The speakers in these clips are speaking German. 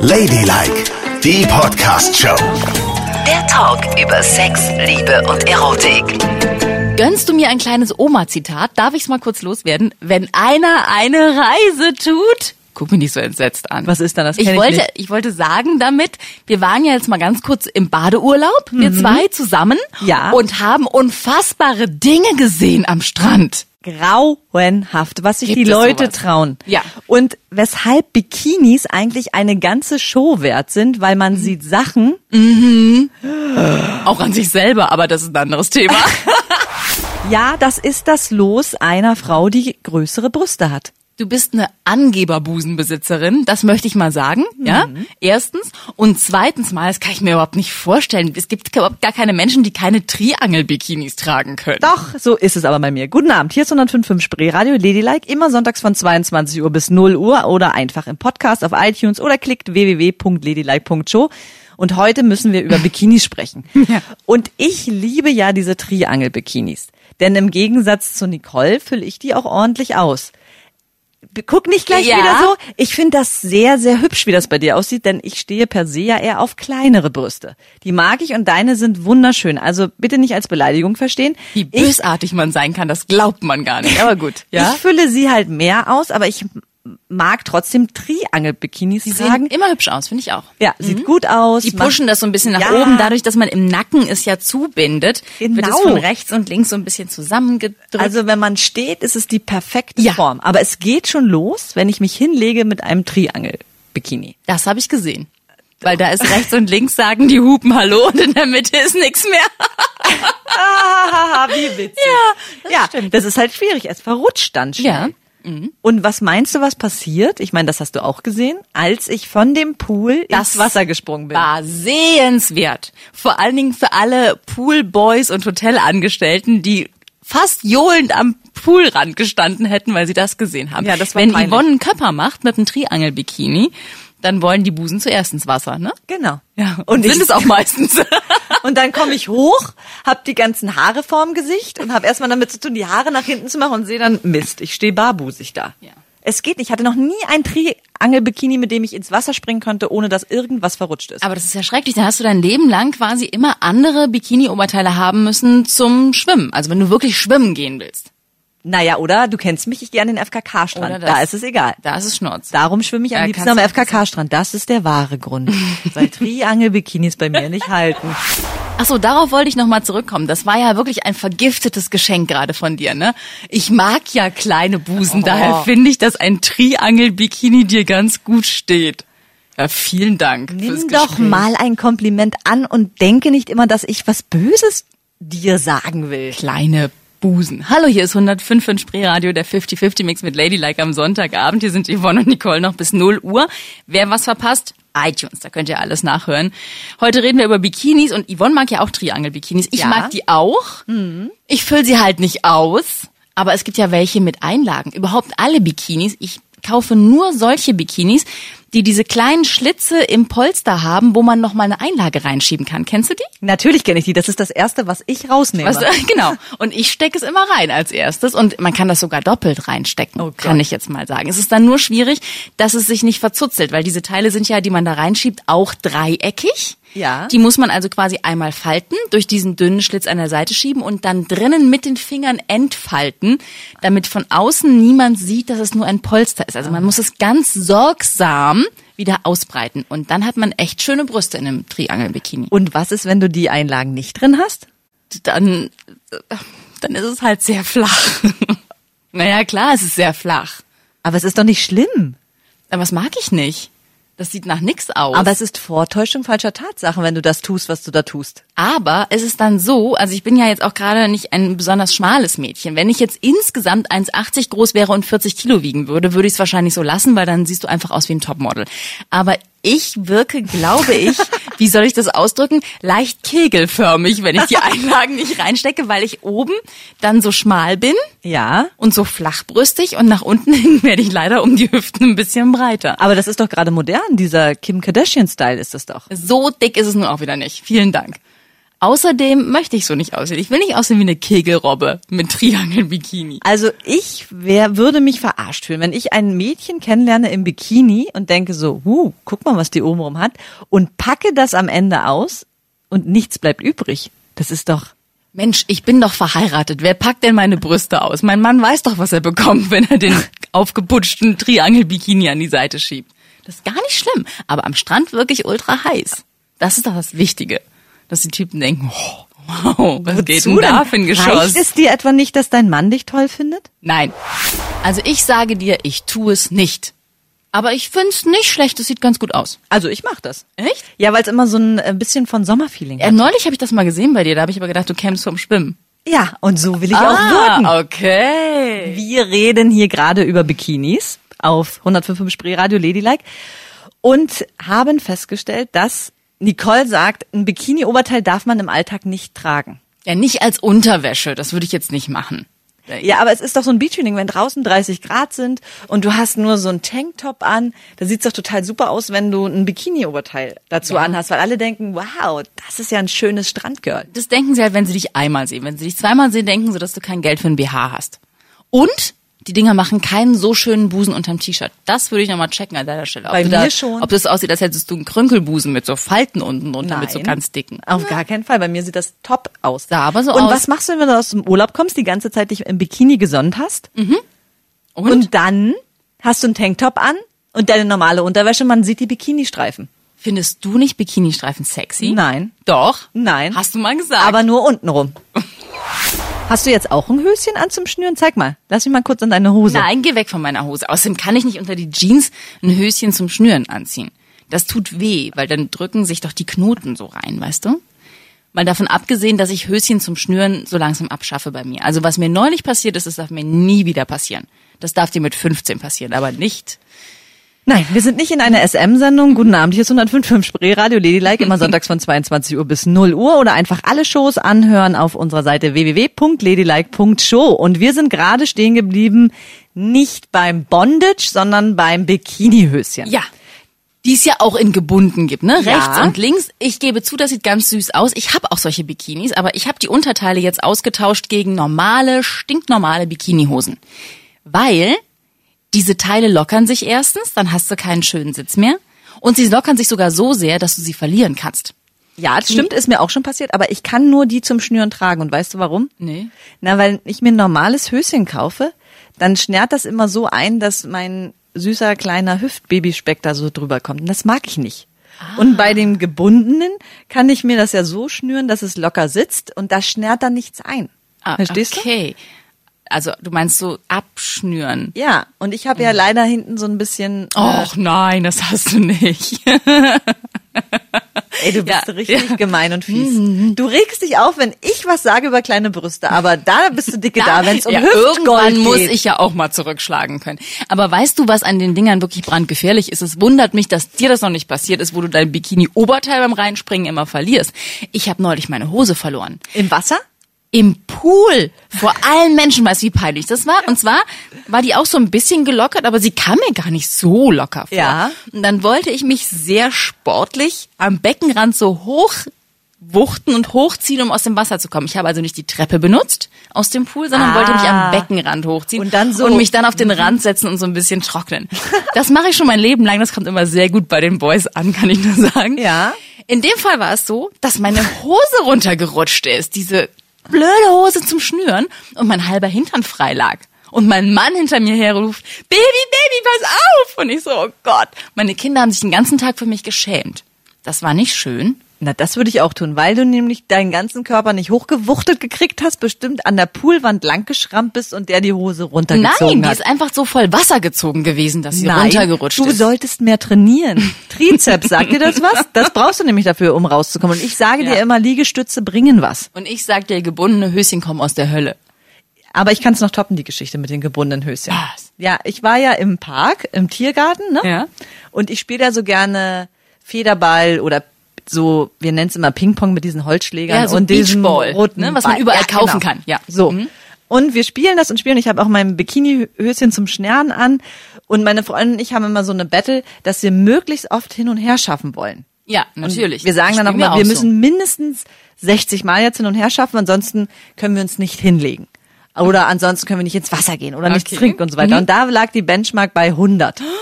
Ladylike, die Podcast-Show. Der Talk über Sex, Liebe und Erotik. Gönnst du mir ein kleines Oma-Zitat? Darf ich's mal kurz loswerden? Wenn einer eine Reise tut, guck mich nicht so entsetzt an. Was ist dann? Das ich ich wollte, nicht. ich wollte sagen damit, wir waren ja jetzt mal ganz kurz im Badeurlaub, wir zwei zusammen, Mhm. Ja. und haben unfassbare Dinge gesehen am Strand. Grauenhaft, was sich Gibt die Leute sowas? trauen. Ja. Und weshalb Bikinis eigentlich eine ganze Show wert sind, weil man sieht Sachen. Auch an sich selber, aber das ist ein anderes Thema. Ja, das ist das Los einer Frau, die größere Brüste hat. Du bist eine Angeberbusenbesitzerin, das möchte ich mal sagen, ja? Mhm. Erstens. Und zweitens mal, das kann ich mir überhaupt nicht vorstellen. Es gibt überhaupt gar keine Menschen, die keine Triangel-Bikinis tragen können. Doch, so ist es aber bei mir. Guten Abend, hier ist 105.5 Spree Radio Ladylike, immer sonntags von 22 Uhr bis 0 Uhr oder einfach im Podcast auf iTunes oder klickt www.ladylike.show. Und heute müssen wir über Bikinis sprechen. Und ich liebe ja diese Triangel-Bikinis. Denn im Gegensatz zu Nicole fülle ich die auch ordentlich aus. Guck nicht gleich Ja. wieder so. Ich finde das sehr, sehr hübsch, wie das bei dir aussieht, denn ich stehe per se ja eher auf kleinere Brüste. Die mag ich und deine sind wunderschön. Also bitte nicht als Beleidigung verstehen. Wie Ich bösartig man sein kann, das glaubt man gar nicht. Aber gut, ja. ich fülle sie halt mehr aus, aber ich mag trotzdem Triangel-Bikinis Die sehen tragen. immer hübsch aus, finde ich auch. Ja, sieht gut aus. Die pushen das so ein bisschen nach Ja. oben, dadurch, dass man im Nacken es ja zubindet, wird es Genau. von rechts und links so ein bisschen zusammengedrückt. Also wenn man steht, ist es die perfekte Ja. Form. Aber es geht schon los, wenn ich mich hinlege mit einem Triangel-Bikini. das habe ich gesehen. Weil da ist rechts und links sagen die Hupen Hallo und in der Mitte ist nichts mehr. Ah, wie witzig. Ja, das, ja, das ist halt schwierig. Es verrutscht dann schnell. Ja. Und was meinst du, was passiert? Ich meine, das hast du auch gesehen, als ich von dem Pool Das ins Wasser gesprungen bin. War sehenswert. Vor allen Dingen für alle Poolboys und Hotelangestellten, die fast johlend am Poolrand gestanden hätten, weil sie das gesehen haben. Ja, das war Wenn peinlich. Yvonne einen Köpper macht mit einem Triangel-Bikini, dann wollen die Busen zuerst ins Wasser, ne? Genau. Ja, Und sind ich- es auch meistens. Und dann komme ich hoch, hab die ganzen Haare vorm Gesicht und habe erstmal damit zu tun, die Haare nach hinten zu machen und sehe dann, Mist, ich stehe barbusig da. Ja. Es geht nicht. Ich hatte noch nie ein Triangel-Bikini, mit dem ich ins Wasser springen konnte, ohne dass irgendwas verrutscht ist. Aber das ist ja schrecklich. Dann hast du dein Leben lang quasi immer andere Bikini-Oberteile haben müssen zum Schwimmen. Also wenn du wirklich schwimmen gehen willst. Naja, oder? Du kennst mich, ich gehe an den FKK-Strand. Da ist es egal. Da ist es Schnurz. Darum schwimme ich am Da liebsten am FKK-Strand. Das ist der wahre Grund. Weil Triangel-Bikinis bei mir nicht halten. Ach so, darauf wollte ich nochmal zurückkommen. Das war ja wirklich ein vergiftetes Geschenk gerade von dir, ne? Ich mag ja kleine Busen, daher finde ich, dass ein Triangel-Bikini dir ganz gut steht. Ja, vielen Dank. Nimm doch mal ein Kompliment an und denke nicht immer, dass ich was Böses dir sagen will. kleine Busen. Hallo, hier ist 105 in Spreeradio, der 50-50 Mix mit Ladylike am Sonntagabend. Hier sind Yvonne und Nicole noch bis 0 Uhr. Wer was verpasst? iTunes, da könnt ihr alles nachhören. Heute reden wir über Bikinis und Yvonne mag ja auch Triangel-Bikinis. Ich Ja. mag die auch. Ich fülle sie halt nicht aus, aber es gibt ja welche mit Einlagen. Überhaupt alle Bikinis. Ich kaufe nur solche Bikinis, die diese kleinen Schlitze im Polster haben, wo man noch mal eine Einlage reinschieben kann. Kennst du die? Natürlich kenne ich die. Das ist das Erste, was ich rausnehme. Was, genau. Und ich stecke es immer rein als erstes und man kann das sogar doppelt reinstecken, Oh Gott. kann ich jetzt mal sagen. Es ist dann nur schwierig, dass es sich nicht verzuzelt, weil diese Teile sind ja, die man da reinschiebt, auch dreieckig. Ja. Die muss man also quasi einmal falten, durch diesen dünnen Schlitz an der Seite schieben und dann drinnen mit den Fingern entfalten, damit von außen niemand sieht, dass es nur ein Polster ist. Also man muss es ganz sorgsam wieder ausbreiten und dann hat man echt schöne Brüste in einem Triangel-Bikini. Und was ist, wenn du die Einlagen nicht drin hast? dann, dann ist es halt sehr flach. naja, klar, es ist sehr flach. Aber es ist doch nicht schlimm. Aber das mag ich nicht. Das sieht nach nix aus. Aber es ist Vortäuschung falscher Tatsachen, wenn du das tust, was du da tust. Aber es ist dann so, also ich bin ja jetzt auch gerade nicht ein besonders schmales Mädchen. Wenn ich jetzt insgesamt 1,80 groß wäre und 40 Kilo wiegen würde, würde ich es wahrscheinlich so lassen, weil dann siehst du einfach aus wie ein Topmodel. Aber ich wirke, glaube ich, wie soll ich das ausdrücken, leicht kegelförmig, wenn ich die Einlagen nicht reinstecke, weil ich oben dann so schmal bin Ja. und so flachbrüstig und nach unten hin werde ich leider um die Hüften ein bisschen breiter. Aber das ist doch gerade modern. Dieser Kim Kardashian-Style ist das doch. So dick ist es nun auch wieder nicht. Vielen Dank. Außerdem möchte ich so nicht aussehen. Ich will nicht aussehen wie eine Kegelrobbe mit Triangel-Bikini. Also ich wär, würde mich verarscht fühlen, wenn ich ein Mädchen kennenlerne im Bikini und denke so, huh, guck mal, was die obenrum hat und packe das am Ende aus und nichts bleibt übrig. Das ist doch, Mensch, ich bin doch verheiratet. Wer packt denn meine Brüste aus? Mein Mann weiß doch, was er bekommt, wenn er den aufgeputschten Triangel-Bikini an die Seite schiebt. Das ist gar nicht schlimm. Aber am Strand wirklich ultra heiß. Das ist doch das Wichtige. Dass die Typen denken, oh, wow, was geht denn Wozu da für ein Geschoss? Reicht es dir etwa nicht, dass dein Mann dich toll findet? Nein. Also ich sage dir, ich tue es nicht. Aber ich find's nicht schlecht, es sieht ganz gut aus. Also ich mach das. Echt? Ja, weil es immer so ein äh, bisschen von Sommerfeeling Ja, hat. neulich habe ich das mal gesehen bei dir, da habe ich aber gedacht, du kämst vom Schwimmen. Ja, und so will ich auch wirken. Ah, okay. Wir reden hier gerade über Bikinis auf 105 Spree Radio Ladylike und haben festgestellt, dass Nicole sagt, ein Bikini-Oberteil darf man im Alltag nicht tragen. Ja, nicht als Unterwäsche, das würde ich jetzt nicht machen. Ja, aber es ist doch so ein Beachtraining, wenn draußen 30 Grad sind und du hast nur so ein Tanktop an, da sieht's doch total super aus, wenn du ein Bikini-Oberteil dazu anhast, weil alle denken, wow, das ist ja ein schönes Strandgirl. Das denken sie halt, wenn sie dich einmal sehen. Wenn sie dich zweimal sehen, denken sie, dass du kein Geld für ein BH hast. Und die Dinger machen keinen so schönen Busen unterm T-Shirt. Das würde ich nochmal checken an deiner Stelle. Ob Bei mir da, schon. Ob das aussieht, als hättest du einen Krünkelbusen mit so Falten unten drunter, mit so ganz dicken. Auf gar keinen Fall. Bei mir sieht das top aus. Sah aber so Und aus. was machst du, wenn du aus dem Urlaub kommst, die ganze Zeit dich im Bikini gesonnt hast? Und? Und dann hast du einen Tanktop an und deine normale Unterwäsche, man sieht die Bikini-Streifen. Findest du nicht Bikini-Streifen sexy? Nein. Doch? Nein. Hast du mal gesagt. Aber nur untenrum. Hast du jetzt auch ein Höschen an zum Schnüren? Zeig mal. Lass mich mal kurz an deine Hose. Nein, geh weg von meiner Hose. Außerdem kann ich nicht unter die Jeans ein Höschen zum Schnüren anziehen. Das tut weh, weil dann drücken sich doch die Knoten so rein, weißt du? Mal davon abgesehen, dass ich Höschen zum Schnüren so langsam abschaffe bei mir. Also was mir neulich passiert ist, das darf mir nie wieder passieren. Das darf dir mit 15 passieren, aber nicht. Nein, wir sind nicht in einer SM-Sendung. Guten Abend, hier ist 105.5 Spree Radio Ladylike, immer sonntags von 22 Uhr bis 0 Uhr oder einfach alle Shows anhören auf unserer Seite www.ladylike.show. Und wir sind gerade stehen geblieben, nicht beim Bondage, sondern beim Bikini-Höschen. Ja. Die es ja auch in gebunden gibt, ne? Ja. Rechts und links. Ich gebe zu, das sieht ganz süß aus. Ich habe auch solche Bikinis, aber ich habe die Unterteile jetzt ausgetauscht gegen normale, stinknormale Bikinihosen. Weil diese Teile lockern sich erstens, dann hast du keinen schönen Sitz mehr. Und sie lockern sich sogar so sehr, dass du sie verlieren kannst. Ja, das stimmt, ist mir auch schon passiert, aber ich kann nur die zum Schnüren tragen. Und weißt du warum? Nee. Na, weil ich mir ein normales Höschen kaufe, dann schnärt das immer so ein, dass mein süßer kleiner Hüftbabyspeck da so drüber kommt. Und das mag ich nicht. Und bei dem gebundenen kann ich mir das ja so schnüren, dass es locker sitzt und da schnärt dann nichts ein. Ah, Verstehst du? okay. Also du meinst so abschnüren. Ja, und ich habe ja leider hinten so ein bisschen. äh, Och nein, das hast du nicht. ey, du bist ja, richtig ja. gemein und fies. Du regst dich auf, wenn ich was sage über kleine Brüste, aber da bist du dicke da, wenn es um ja, Hüftgold irgendwann geht. muss ich ja auch mal zurückschlagen können. Aber weißt du, was an den Dingern wirklich brandgefährlich ist? Es wundert mich, dass dir das noch nicht passiert ist, wo du dein Bikini-Oberteil beim Reinspringen immer verlierst. Ich habe neulich meine Hose verloren. Im Wasser? Im Pool vor allen Menschen, weißt du, wie peinlich das war? Und zwar war die auch so ein bisschen gelockert, aber sie kam mir gar nicht so locker vor. Ja. Und dann wollte ich mich sehr sportlich am Beckenrand so hoch wuchten und hochziehen, um aus dem Wasser zu kommen. Ich habe also nicht die Treppe benutzt aus dem Pool, sondern Ah. wollte mich am Beckenrand hochziehen Und dann so- und mich dann auf den Rand setzen und so ein bisschen trocknen. Das mache ich schon mein Leben lang. Das kommt immer sehr gut bei den Boys an, kann ich nur sagen. Ja. In dem Fall war es so, dass meine Hose runtergerutscht ist, diese blöde Hose zum Schnüren und mein halber Hintern frei lag. Und mein Mann hinter mir herruft, Baby, Baby, pass auf! Und ich so, oh Gott. Meine Kinder haben sich den ganzen Tag für mich geschämt. Das war nicht schön. Na, das würde ich auch tun, weil du nämlich deinen ganzen Körper nicht hochgewuchtet gekriegt hast, bestimmt an der Poolwand langgeschrammt bist und der die Hose runtergezogen Nein, die hat. ist einfach so voll Wasser gezogen gewesen, dass sie runtergerutscht du ist. solltest mehr trainieren. Trizeps, sagt dir das was? Das brauchst du nämlich dafür, um rauszukommen. Und ich sage Ja. dir immer, Liegestütze bringen was. Und ich sag dir, gebundene Höschen kommen aus der Hölle. Aber ich kann es noch toppen, die Geschichte mit den gebundenen Höschen. Was? Ja, ich war ja im Park, im Tiergarten, ne? Ja. Und ich spiele da so gerne Federball oder so, wir nennen es immer Ping-Pong mit diesen Holzschlägern Ja, so und diesem Beachball, roten ne, was man überall kaufen kann, ja. So. Mhm. Und wir spielen das und spielen. Ich habe auch mein Bikini-Höschen zum Schnären an. Und meine Freundin und ich haben immer so eine Battle, dass wir möglichst oft hin und her schaffen wollen. Ja, natürlich. Wir sagen dann auch mal, wir wir müssen mindestens 60 Mal jetzt hin und her schaffen, ansonsten können wir uns nicht hinlegen. Oder ansonsten können wir nicht ins Wasser gehen oder nichts Okay. trinken und so weiter. Mhm. Und da lag die Benchmark bei 100.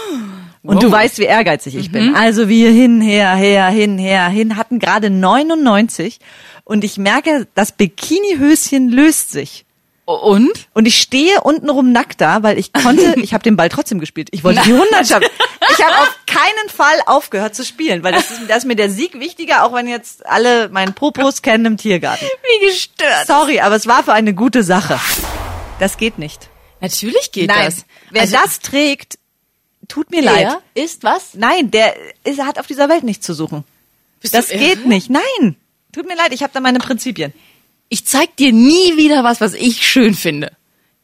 Und Wow. du weißt, wie ehrgeizig ich bin. Also wir hin, her, her, hin, her, hin, hatten gerade 99 und ich merke, das Bikinihöschen löst sich. Und? Und ich stehe untenrum nackt da, weil ich konnte, ich habe den Ball trotzdem gespielt. Ich wollte die 100 schaffen. Ich habe auf keinen Fall aufgehört zu spielen, weil das ist, das ist mir der Sieg wichtiger, auch wenn jetzt alle meinen Popos kennen im Tiergarten. Wie gestört. Sorry, aber es war für eine gute Sache. Das geht nicht. Natürlich geht Nein, das. wer Also, das trägt, tut mir leid. der ist was? Nein, der ist, hat auf dieser Welt nichts zu suchen. Bist Das geht nicht. Nein. Tut mir leid, ich habe da meine Prinzipien. Ich zeig dir nie wieder was, was ich schön finde.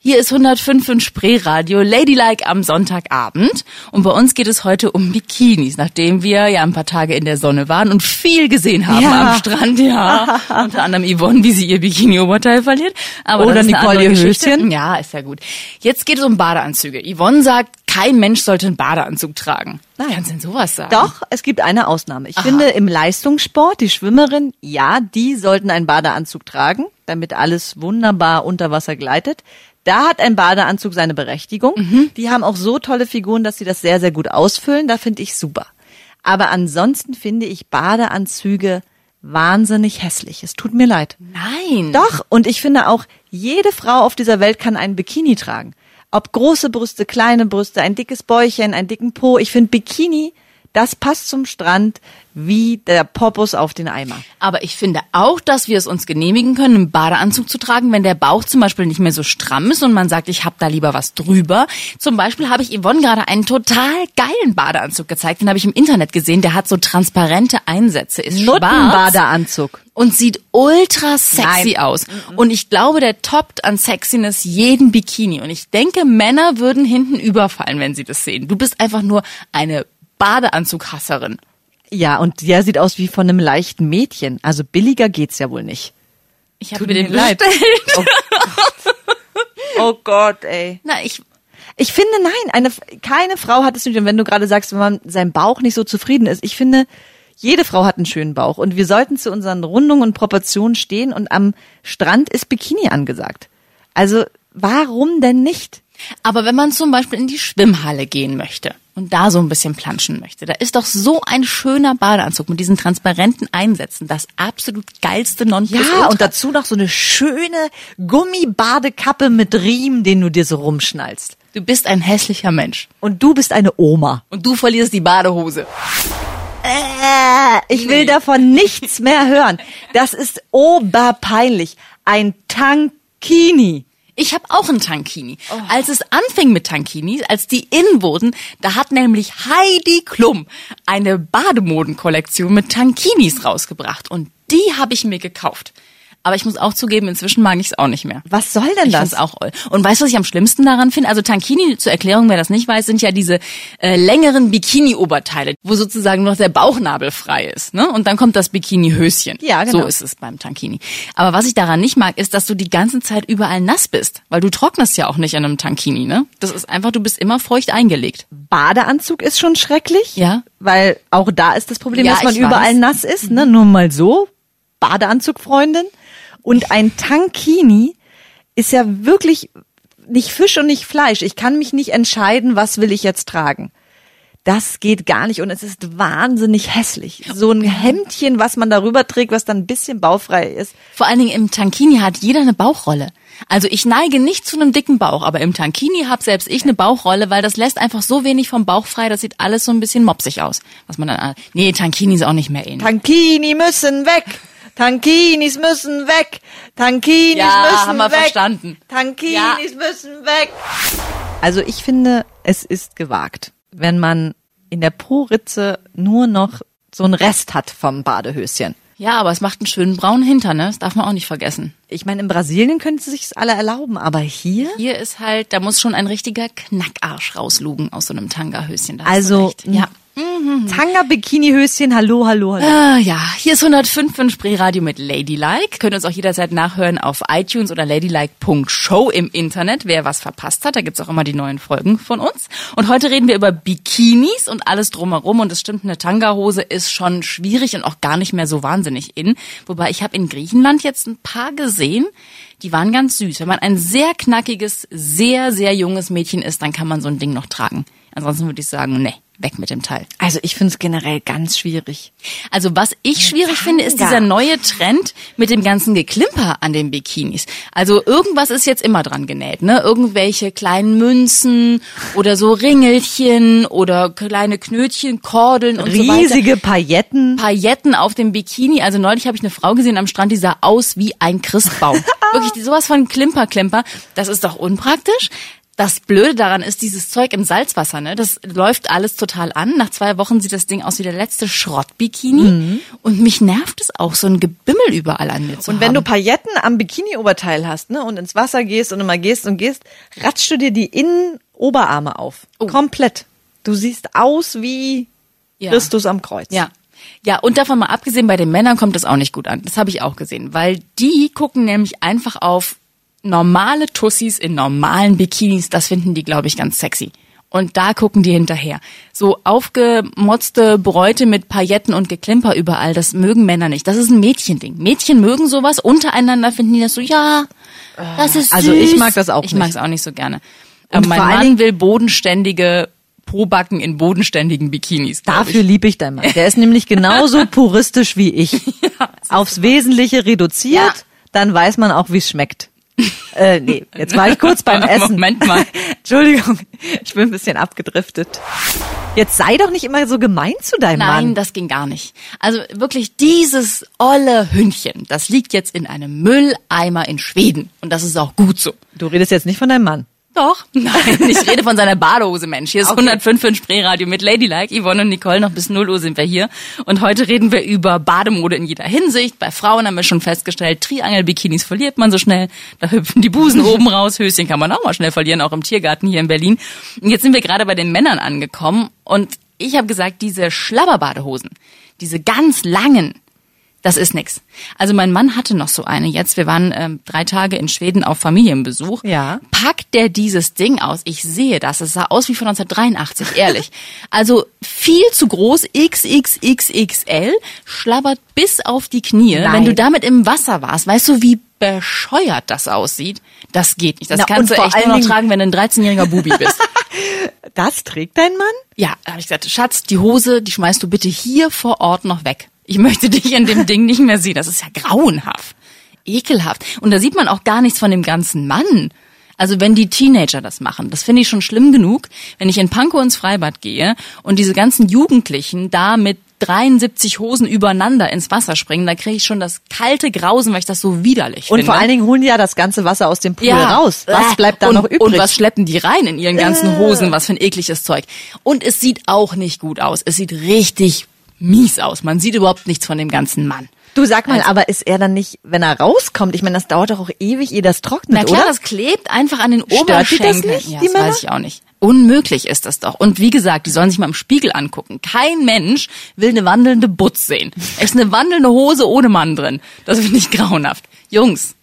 Hier ist 105 in Spreeradio, Ladylike am Sonntagabend. Und bei uns geht es heute um Bikinis, nachdem wir ja ein paar Tage in der Sonne waren und viel gesehen haben Ja. am Strand, ja. Unter anderem Yvonne, wie sie ihr Bikini-Oberteil verliert. Aber Oder Nicole ihr Geschichte. Höschen. Ja, ist ja gut. Jetzt geht es um Badeanzüge. Yvonne sagt, kein Mensch sollte einen Badeanzug tragen. Nein. Kannst du denn sowas sagen? Doch, es gibt eine Ausnahme. Ich finde, im Leistungssport, die Schwimmerin, ja, die sollten einen Badeanzug tragen, damit alles wunderbar unter Wasser gleitet. Da hat ein Badeanzug seine Berechtigung. Die haben auch so tolle Figuren, dass sie das sehr, sehr gut ausfüllen. Da finde ich super. Aber ansonsten finde ich Badeanzüge wahnsinnig hässlich. Es tut mir leid. Nein. Doch, und ich finde auch, jede Frau auf dieser Welt kann einen Bikini tragen. Ob große Brüste, kleine Brüste, ein dickes Bäuchchen, einen dicken Po. Ich finde Bikini, das passt zum Strand wie der Popus auf den Eimer. Aber ich finde auch, dass wir es uns genehmigen können, einen Badeanzug zu tragen, wenn der Bauch zum Beispiel nicht mehr so stramm ist und man sagt, ich habe da lieber was drüber. Zum Beispiel habe ich Yvonne gerade einen total geilen Badeanzug gezeigt. Den habe ich im Internet gesehen. Der hat so transparente Einsätze, ist Nuttenbadeanzug. und sieht ultra sexy Nein. aus. Und ich glaube, der toppt an Sexiness jeden Bikini. Und ich denke, Männer würden hinten überfallen, wenn sie das sehen. Du bist einfach nur eine Badeanzughasserin. Ja, und der sieht aus wie von einem leichten Mädchen. Also billiger geht's ja wohl nicht. Ich habe mir den leid. bestellt. Oh Gott. oh Gott, ey. Na, ich Ich finde, nein, eine, keine Frau hat es nicht. Und wenn du gerade sagst, wenn man seinem Bauch nicht so zufrieden ist, ich finde, jede Frau hat einen schönen Bauch. Und wir sollten zu unseren Rundungen und Proportionen stehen. Und am Strand ist Bikini angesagt. Also, warum denn nicht? Aber wenn man zum Beispiel in die Schwimmhalle gehen möchte und da so ein bisschen planschen möchte, da ist doch so ein schöner Badeanzug mit diesen transparenten Einsätzen das absolut geilste Nonplusultra. Ja, und dazu noch so eine schöne Gummibadekappe mit Riemen, den du dir so rumschnallst. du bist ein hässlicher Mensch Und du bist eine Oma. und du verlierst die Badehose. Äh, ich will davon nichts mehr hören. Das ist oberpeinlich. Ein Tankini. Ich habe auch einen Tankini. Als es anfing mit Tankinis, als die in wurden, da hat nämlich Heidi Klum eine Bademodenkollektion mit Tankinis rausgebracht und die habe ich mir gekauft. Aber ich muss auch zugeben, inzwischen mag ich es auch nicht mehr. Was soll denn Ich das? find's auch oll. Und weißt du, was ich am schlimmsten daran finde? Also Tankini, zur Erklärung, wer das nicht weiß, sind ja diese äh, längeren Bikini-Oberteile, wo sozusagen noch der Bauchnabel frei ist. Ne? Und dann kommt das Bikini-Höschen. Ja, genau. So ist es beim Tankini. Aber was ich daran nicht mag, ist, dass du die ganze Zeit überall nass bist. Weil du trocknest ja auch nicht an einem Tankini. Ne? Das ist einfach, du bist immer feucht eingelegt. Badeanzug ist schon schrecklich. Ja. Weil auch da ist das Problem, Ja, dass man ich überall weiß. Nass ist. Ne? Nur mal so. Badeanzug, Freundin. Und ein Tankini ist ja wirklich nicht Fisch und nicht Fleisch. Ich kann mich nicht entscheiden, was will ich jetzt tragen. Das geht gar nicht und es ist wahnsinnig hässlich. So ein Hemdchen, was man darüber trägt, was dann ein bisschen baufrei ist. Vor allen Dingen im Tankini hat jeder eine Bauchrolle. Also ich neige nicht zu einem dicken Bauch, aber im Tankini habe selbst ich eine Bauchrolle, weil das lässt einfach so wenig vom Bauch frei, das sieht alles so ein bisschen mopsig aus. Was man dann, nee, Tankini ist auch nicht mehr in. Tankini müssen weg. Tankinis müssen weg. Tankinis Ja, müssen haben wir weg. verstanden. Tankinis Ja. müssen weg. Also ich finde, es ist gewagt, wenn man in der Po-Ritze nur noch so einen Rest hat vom Badehöschen. Ja, aber es macht einen schönen braunen Hintern, ne? Das darf man auch nicht vergessen. Ich meine, in Brasilien können sie sich alle erlauben, aber hier? Hier ist halt, da muss schon ein richtiger Knackarsch rauslugen aus so einem Tanga-Höschen. Also ja. Tanga, Bikini-Höschen, hallo, hallo, hallo. Ah, ja, hier ist 105 von Spreeradio mit Ladylike. Könnt uns auch jederzeit nachhören auf iTunes oder ladylike.show im Internet, wer was verpasst hat. Da gibt's auch immer die neuen Folgen von uns. Und heute reden wir über Bikinis und alles drumherum. Und es stimmt, eine Tanga-Hose ist schon schwierig und auch gar nicht mehr so wahnsinnig in. Wobei ich habe in Griechenland jetzt ein paar gesehen, die waren ganz süß. Wenn man ein sehr knackiges, sehr, sehr junges Mädchen ist, dann kann man so ein Ding noch tragen. Ansonsten würde ich sagen, nee, weg mit dem Teil. Also ich finde es generell ganz schwierig. Also was ich schwierig Tanga. finde, ist dieser neue Trend mit dem ganzen Geklimper an den Bikinis. Also irgendwas ist jetzt immer dran genäht, ne? Irgendwelche kleinen Münzen oder so Ringelchen oder kleine Knötchen, Kordeln und so weiter. Riesige Pailletten. Pailletten auf dem Bikini. Also neulich habe ich eine Frau gesehen am Strand, die sah aus wie ein Christbaum. Wirklich sowas von Klimper, Klimper. Das ist doch unpraktisch. Das Blöde daran ist dieses Zeug im Salzwasser, ne? Das läuft alles total an. Nach zwei Wochen sieht das Ding aus wie der letzte Schrottbikini. Und mich nervt es auch, so ein Gebimmel überall an mir zu Und haben. wenn du Pailletten am Bikini-Oberteil hast, ne, und ins Wasser gehst und immer gehst und gehst, ratschst du dir die Innenoberarme auf. Oh. Komplett. Du siehst aus wie Ja. Christus am Kreuz. Ja. Ja, und davon mal abgesehen, bei den Männern kommt das auch nicht gut an. Das habe ich auch gesehen, weil die gucken nämlich einfach auf normale Tussis in normalen Bikinis. Das finden die, glaube ich, ganz sexy. Und da gucken die hinterher. So aufgemotzte Bräute mit Pailletten und Geklimper überall, das mögen Männer nicht. Das ist ein Mädchending. Mädchen mögen sowas. Untereinander finden die das so, ja, das ist süß. Also ich mag das auch Ich nicht. mag es auch nicht so gerne. Und Aber mein vor allen Mann will bodenständige Pobacken in bodenständigen Bikinis. ich. Dafür liebe ich deinen Mann. Der ist nämlich genauso puristisch wie ich. Aufs Wesentliche reduziert, Ja. dann weiß man auch, wie es schmeckt. Äh, nee, jetzt war ich kurz beim Essen. Moment mal. Entschuldigung, ich bin ein bisschen abgedriftet. Jetzt sei doch nicht immer so gemein zu deinem Nein, Mann. das ging gar nicht. Also wirklich dieses olle Hündchen, das liegt jetzt in einem Mülleimer in Schweden. Und das ist auch gut so. Du redest jetzt nicht von deinem Mann. Doch. Nein, ich rede von seiner Badehose, Mensch. Hier ist 105 in Spreeradio mit Ladylike. Yvonne und Nicole, noch bis 0 Uhr sind wir hier. Und heute reden wir über Bademode in jeder Hinsicht. Bei Frauen haben wir schon festgestellt, Triangel-Bikinis verliert man so schnell. Da hüpfen die Busen oben raus. Höschen kann man auch mal schnell verlieren, auch im Tiergarten hier in Berlin. Und jetzt sind wir gerade bei den Männern angekommen. Und ich habe gesagt, diese Schlabberbadehosen, diese ganz langen, das ist nix. Also mein Mann hatte noch so eine jetzt. Wir waren ähm, drei Tage in Schweden auf Familienbesuch. Ja. Packt der dieses Ding aus? Ich sehe das. Es sah aus wie von 1983, ehrlich. Also viel zu groß, XXXXL, schlabbert bis auf die Knie. Nein. Wenn du damit im Wasser warst, weißt du, wie bescheuert das aussieht? Das geht nicht. Das Na, kannst du echt nur noch Dingen- tragen, wenn du ein 13-jähriger Bubi bist. Das trägt dein Mann? Ja, da habe ich gesagt, Schatz, die Hose, die schmeißt du bitte hier vor Ort noch weg. Ich möchte dich in dem Ding nicht mehr sehen. Das ist ja grauenhaft. Ekelhaft. Und da sieht man auch gar nichts von dem ganzen Mann. Also wenn die Teenager das machen, das finde ich schon schlimm genug, wenn ich in Pankow ins Freibad gehe und diese ganzen Jugendlichen da mit 73 Hosen übereinander ins Wasser springen, da kriege ich schon das kalte Grausen, weil ich das so widerlich Und finde. vor allen Dingen holen die ja das ganze Wasser aus dem Pool raus. Was Äh. bleibt da und, noch übrig? Und was schleppen die rein in ihren ganzen Äh. Hosen? Was für ein ekliges Zeug. Und es sieht auch nicht gut aus. Es sieht richtig mies aus. Man sieht überhaupt nichts von dem ganzen Mann. du sag mal, Also- aber ist er dann nicht, wenn er rauskommt? Ich meine, das dauert doch auch ewig, ehe das trocknet, Na klar, oder? das klebt einfach an den Stört die Oberschenkeln. das nicht, ja, die das Männer? weiß ich auch nicht. Unmöglich ist das doch. Und wie gesagt, die sollen sich mal im Spiegel angucken. Kein Mensch will eine wandelnde Butz sehen. Es ist eine wandelnde Hose ohne Mann drin. Das finde ich grauenhaft. Jungs,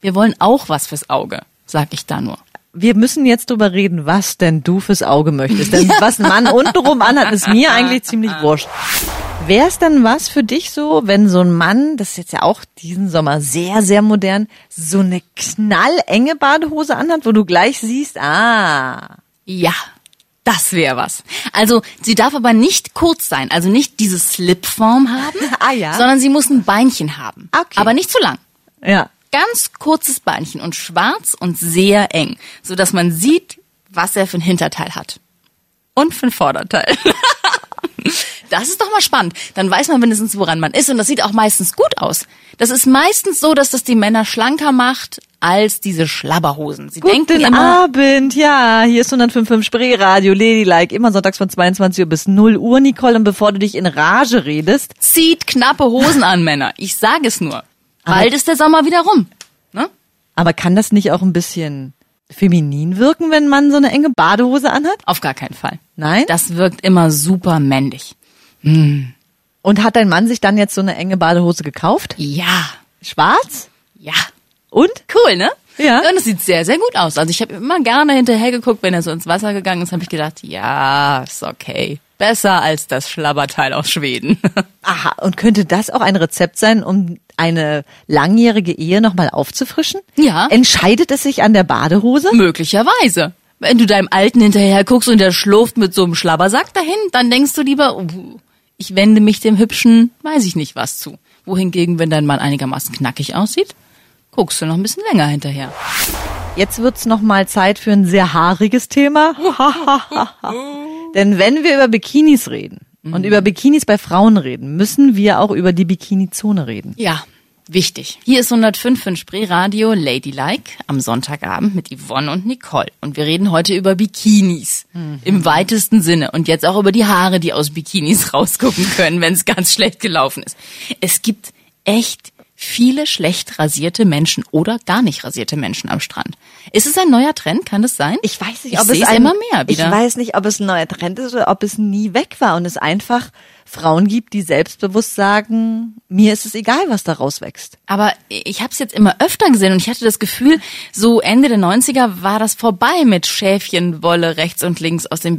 wir wollen auch was fürs Auge, sag ich da nur. Wir müssen jetzt drüber reden, was denn du fürs Auge möchtest. Denn was ein Mann untenrum anhat, ist mir eigentlich ziemlich wurscht. Wäre es denn was für dich so, wenn so ein Mann, das ist jetzt ja auch diesen Sommer sehr, sehr modern, so eine knallenge Badehose anhat, wo du gleich siehst, ah, Ja, das wäre was. Also sie darf aber nicht kurz sein, also nicht diese Slipform haben, Ah, ja. sondern sie muss ein Beinchen haben. Okay. Aber nicht zu lang. ja. Ganz kurzes Beinchen und schwarz und sehr eng, so dass man sieht, was er für ein Hinterteil hat. Und für ein Vorderteil. Das ist doch mal spannend. Dann weiß man mindestens, woran man ist. Und das sieht auch meistens gut aus. Das ist meistens so, dass das die Männer schlanker macht als diese Schlabberhosen. Sie denken Guten immer, Abend, ja, hier ist 105.5 Spreeradio, Ladylike, immer sonntags von 22 Uhr bis 0 Uhr, Nicole, und bevor du dich in Rage redest, zieht knappe Hosen an, Männer. Ich sage es nur. Bald ist der Sommer wieder rum. Ne? aber kann das nicht auch ein bisschen feminin wirken, wenn man so eine enge Badehose anhat? Auf gar keinen Fall. Nein? Das wirkt immer super männlich. Und hat dein Mann sich dann jetzt so eine enge Badehose gekauft? Ja. Schwarz? Ja. Und? Cool, ne? Ja. Und es sieht sehr, sehr gut aus. Also ich habe immer gerne hinterher geguckt, wenn er so ins Wasser gegangen ist, habe ich gedacht, ja, ist okay. Besser als das Schlabberteil aus Schweden. Aha, und könnte das auch ein Rezept sein, um eine langjährige Ehe nochmal aufzufrischen? Ja. Entscheidet es sich an der Badehose? Möglicherweise. Wenn du deinem Alten hinterher guckst und der schlurft mit so einem Schlabbersack dahin, dann denkst du lieber, uh, ich wende mich dem hübschen, weiß ich nicht was zu. Wohingegen, wenn dein Mann einigermaßen knackig aussieht, guckst du noch ein bisschen länger hinterher. Jetzt wird's noch mal Zeit für ein sehr haariges Thema. Denn wenn wir über Bikinis reden und über Bikinis bei Frauen reden, müssen wir auch über die Bikini-Zone reden. Ja, wichtig. Hier ist 105 von Spree Radio Ladylike am Sonntagabend mit Yvonne und Nicole. Und wir reden heute über Bikinis im weitesten Sinne und jetzt auch über die Haare, die aus Bikinis rausgucken können, wenn es ganz schlecht gelaufen ist. Es gibt echt viele schlecht rasierte Menschen oder gar nicht rasierte Menschen am Strand. Ist es ein neuer Trend? Kann das sein? Ich weiß nicht, Ich ob es ein, immer mehr wieder. Ich weiß nicht, ob es ein neuer Trend ist oder ob es nie weg war und es einfach Frauen gibt, die selbstbewusst sagen, mir ist es egal, was da rauswächst. Aber ich habe es jetzt immer öfter gesehen und ich hatte das Gefühl, so Ende der 90er war das vorbei mit Schäfchenwolle rechts und links aus dem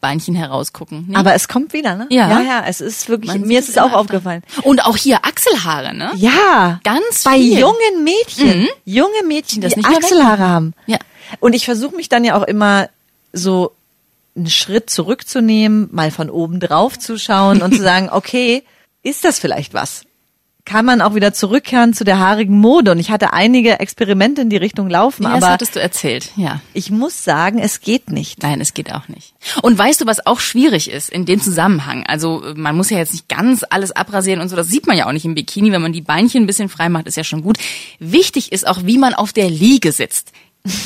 Bikini-Beinchen herausgucken. Nee? Aber es kommt wieder, ne? Ja. Ja, ja, es ist wirklich, Man mir ist es auch öfter. aufgefallen. Und auch hier Achselhaare, ne? Ja. Ganz Bei viel. jungen Mädchen. Junge Mädchen, das die nicht mehr Achselhaare haben. Ja. Und ich versuche mich dann ja auch immer so einen Schritt zurückzunehmen, mal von oben drauf zu schauen und zu sagen, okay, ist das vielleicht was? Kann man auch wieder zurückkehren zu der haarigen Mode? Und ich hatte einige Experimente in die Richtung laufen, Ja, das aber hattest du erzählt, ja. ich muss sagen, es geht nicht. Nein, es geht auch nicht. Und weißt du, was auch schwierig ist in dem Zusammenhang? Also man muss ja jetzt nicht ganz alles abrasieren und so, das sieht man ja auch nicht im Bikini. Wenn man die Beinchen ein bisschen frei macht, ist ja schon gut. Wichtig ist auch, wie man auf der Liege sitzt.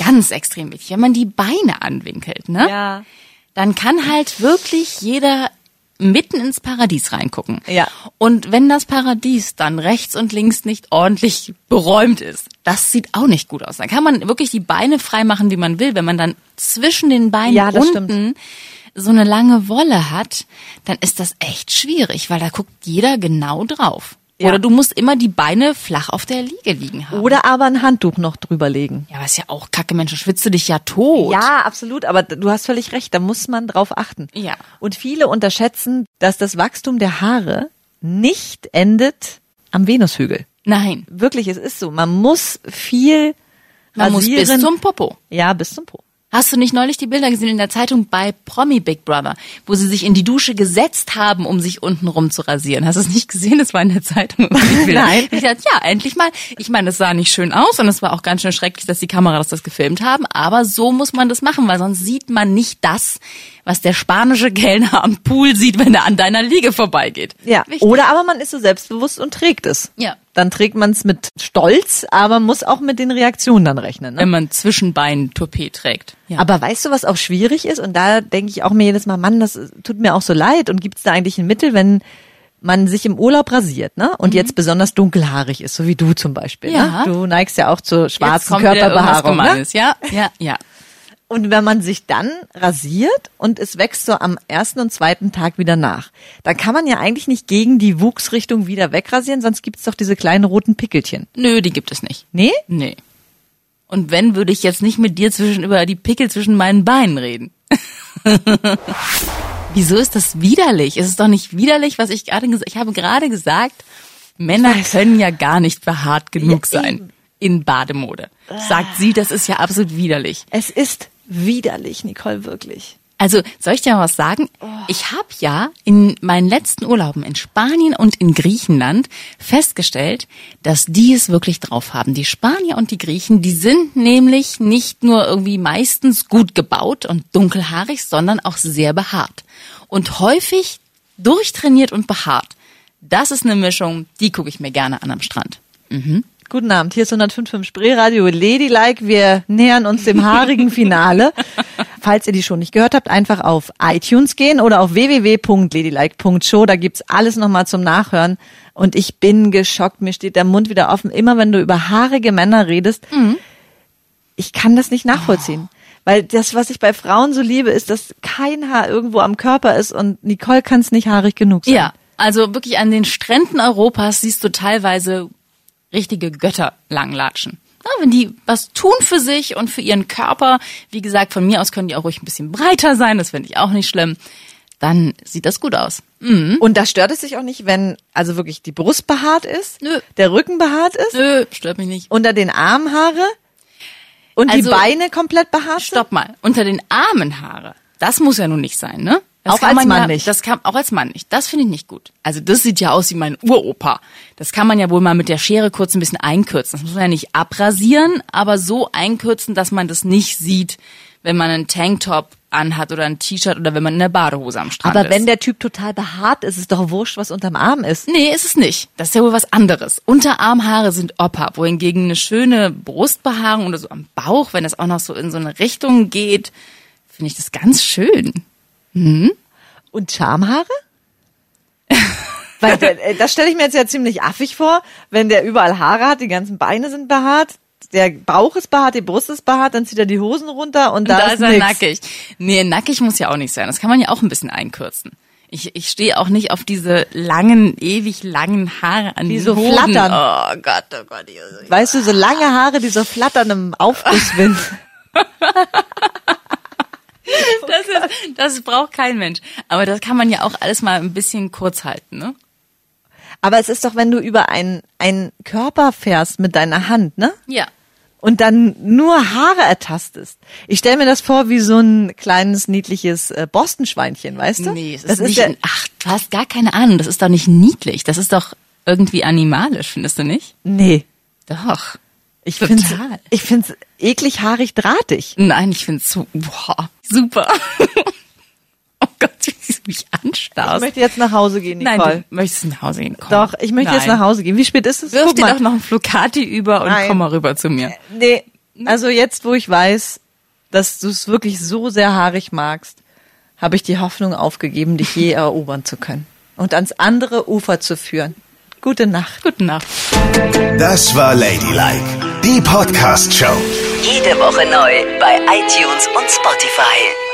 Ganz extrem wichtig. Wenn man die Beine anwinkelt, ne? Ja. Dann kann halt wirklich jeder mitten ins Paradies reingucken. Ja. Und wenn das Paradies dann rechts und links nicht ordentlich beräumt ist, das sieht auch nicht gut aus. Dann kann man wirklich die Beine frei machen, wie man will. Wenn man dann zwischen den Beinen Ja, unten so eine lange Wolle hat, dann ist das echt schwierig, weil da guckt jeder genau drauf. Ja. Oder du musst immer die Beine flach auf der Liege liegen haben. Oder aber ein Handtuch noch drüber legen. ja, aber ist ja auch kacke, Mensch, schwitzt du dich ja tot. Ja, absolut, aber du hast völlig recht, da muss man drauf achten. Ja. Und viele unterschätzen, dass das Wachstum der Haare nicht endet am Venushügel. Nein, Wirklich, es ist so. Man muss viel man muss rasieren. bis zum Popo. ja, bis zum Po. Hast du nicht neulich die Bilder gesehen in der Zeitung bei Promi Big Brother, wo sie sich in die Dusche gesetzt haben, um sich unten rum zu rasieren? Hast du es nicht gesehen? Das war in der Zeitung. Nein. Ich dachte, ja, endlich mal. Ich meine, es sah nicht schön aus und es war auch ganz schön schrecklich, dass die Kameras das gefilmt haben. Aber so muss man das machen, weil sonst sieht man nicht das, was der spanische Kellner am Pool sieht, wenn er an deiner Liege vorbeigeht. Ja. Wichtig. Oder aber man ist so selbstbewusst und trägt es. Ja. Dann trägt man es mit Stolz, aber muss auch mit den Reaktionen dann rechnen. Ne? Wenn man Zwischenbein Toupet trägt. Ja. Aber weißt du, was auch schwierig ist? Und da denke ich auch mir jedes Mal, Mann, das tut mir auch so leid. Und gibt es da eigentlich ein Mittel, wenn man sich im Urlaub rasiert, ne? Und jetzt besonders dunkelhaarig ist, so wie du zum Beispiel. Mhm. Ja. Ne? Du neigst ja auch zur Jetzt schwarzen Körperbehaarung. Ne? Ja, ja, ja. Und wenn man sich dann rasiert und es wächst so am ersten und zweiten Tag wieder nach, dann kann man ja eigentlich nicht gegen die Wuchsrichtung wieder wegrasieren, sonst gibt's doch diese kleinen roten Pickelchen. Nö, die gibt es nicht. Nee? Nee. Und wenn, würde ich jetzt nicht mit dir zwischen, über die Pickel zwischen meinen Beinen reden. Wieso ist das widerlich? Es ist doch nicht widerlich, was ich gerade gesagt Ich habe gerade gesagt, Männer können ja gar nicht behaart genug Ja, sein in Bademode. Sagt sie, das ist ja absolut widerlich. Es ist widerlich, Nicole, wirklich. Also, soll ich dir mal was sagen? Ich habe ja in meinen letzten Urlauben in Spanien und in Griechenland festgestellt, dass die es wirklich drauf haben. Die Spanier und die Griechen, die sind nämlich nicht nur irgendwie meistens gut gebaut und dunkelhaarig, sondern auch sehr behaart. Und häufig durchtrainiert und behaart. Das ist eine Mischung, die gucke ich mir gerne an am Strand. Guten Abend, hier ist 105.5 Spreeradio Ladylike. Wir nähern uns dem haarigen Finale. Falls ihr die schon nicht gehört habt, einfach auf iTunes gehen oder auf www.ladylike.show. Da gibt's alles nochmal zum Nachhören. Und ich bin geschockt, mir steht der Mund wieder offen. Immer wenn du über haarige Männer redest, ich kann das nicht nachvollziehen. Weil das, was ich bei Frauen so liebe, ist, dass kein Haar irgendwo am Körper ist und Nicole kann es nicht haarig genug sein. Ja, also wirklich an den Stränden Europas siehst du teilweise richtige Götter langlatschen. Ja, wenn die was tun für sich und für ihren Körper, wie gesagt, von mir aus können die auch ruhig ein bisschen breiter sein, das finde ich auch nicht schlimm, dann sieht das gut aus. Und da stört es sich auch nicht, wenn also wirklich die Brust behaart ist, Nö. der Rücken behaart ist, Nö, stört mich nicht. unter den Armhaare und Also- die Beine komplett behaart sind. Stopp mal, unter den Armenhaare. Das muss ja nun nicht sein, ne? Das Auch als man Mann ja, nicht. Das kann auch als Mann nicht. Das finde ich nicht gut. Also das sieht ja aus wie mein Uropa. Das kann man ja wohl mal mit der Schere kurz ein bisschen einkürzen. Das muss man ja nicht abrasieren, aber so einkürzen, dass man das nicht sieht, wenn man einen Tanktop anhat oder ein T-Shirt oder wenn man in der Badehose am Strand Aber ist. wenn der Typ total behaart ist, ist es doch wurscht, was unterm Arm ist. Nee, ist es nicht. Das ist ja wohl was anderes. Unterarmhaare sind Opa, wohingegen eine schöne Brustbehaarung oder so am Bauch, wenn das auch noch so in so eine Richtung geht, finde ich das ganz schön. Und Schamhaare? Weil der, äh, das stelle ich mir jetzt ja ziemlich affig vor, wenn der überall Haare hat, die ganzen Beine sind behaart, der Bauch ist behaart, die Brust ist behaart, dann zieht er die Hosen runter und da, Da, ist, ist er nix. nackig. Nee, nackig muss ja auch nicht sein. Das kann man ja auch ein bisschen einkürzen. Ich, ich stehe auch nicht auf diese langen, ewig langen Haare an Die den so Hoden. flattern. Oh Gott, oh Gott. ich- Weißt du, so lange Haare, die so flattern im Aufgusswind. Das, ist, das braucht kein Mensch. Aber das kann man ja auch alles mal ein bisschen kurz halten, ne? Aber es ist doch, wenn du über einen, einen Körper fährst mit deiner Hand, ne? Ja. Und dann nur Haare ertastest. Ich stelle mir das vor wie so ein kleines, niedliches äh, Bostonschweinchen, weißt du? Nee, es das ist, nicht. ja, ach, du hast gar keine Ahnung. Das ist doch nicht niedlich. Das ist doch irgendwie animalisch, findest du nicht? nee. Doch. Ich finde ich find's eklig haarig drahtig. Nein, ich find's so, boah, super. oh Gott, wie du mich Ich anstarrst. möchte jetzt nach Hause gehen, Nein, Nicole. du möchtest nach Hause gehen. Komm. Doch, ich möchte jetzt Nein. nach Hause gehen. Wie spät ist es? Wirf Guck dir mal. doch noch ein Flocati über und Nein. komm mal rüber zu mir. Nee, also jetzt, wo ich weiß, dass du es wirklich so sehr haarig magst, habe ich die Hoffnung aufgegeben, dich je erobern zu können und ans andere Ufer zu führen. Gute Nacht. Gute Nacht. Das war Ladylike, die Podcast-Show. Jede Woche neu bei iTunes und Spotify.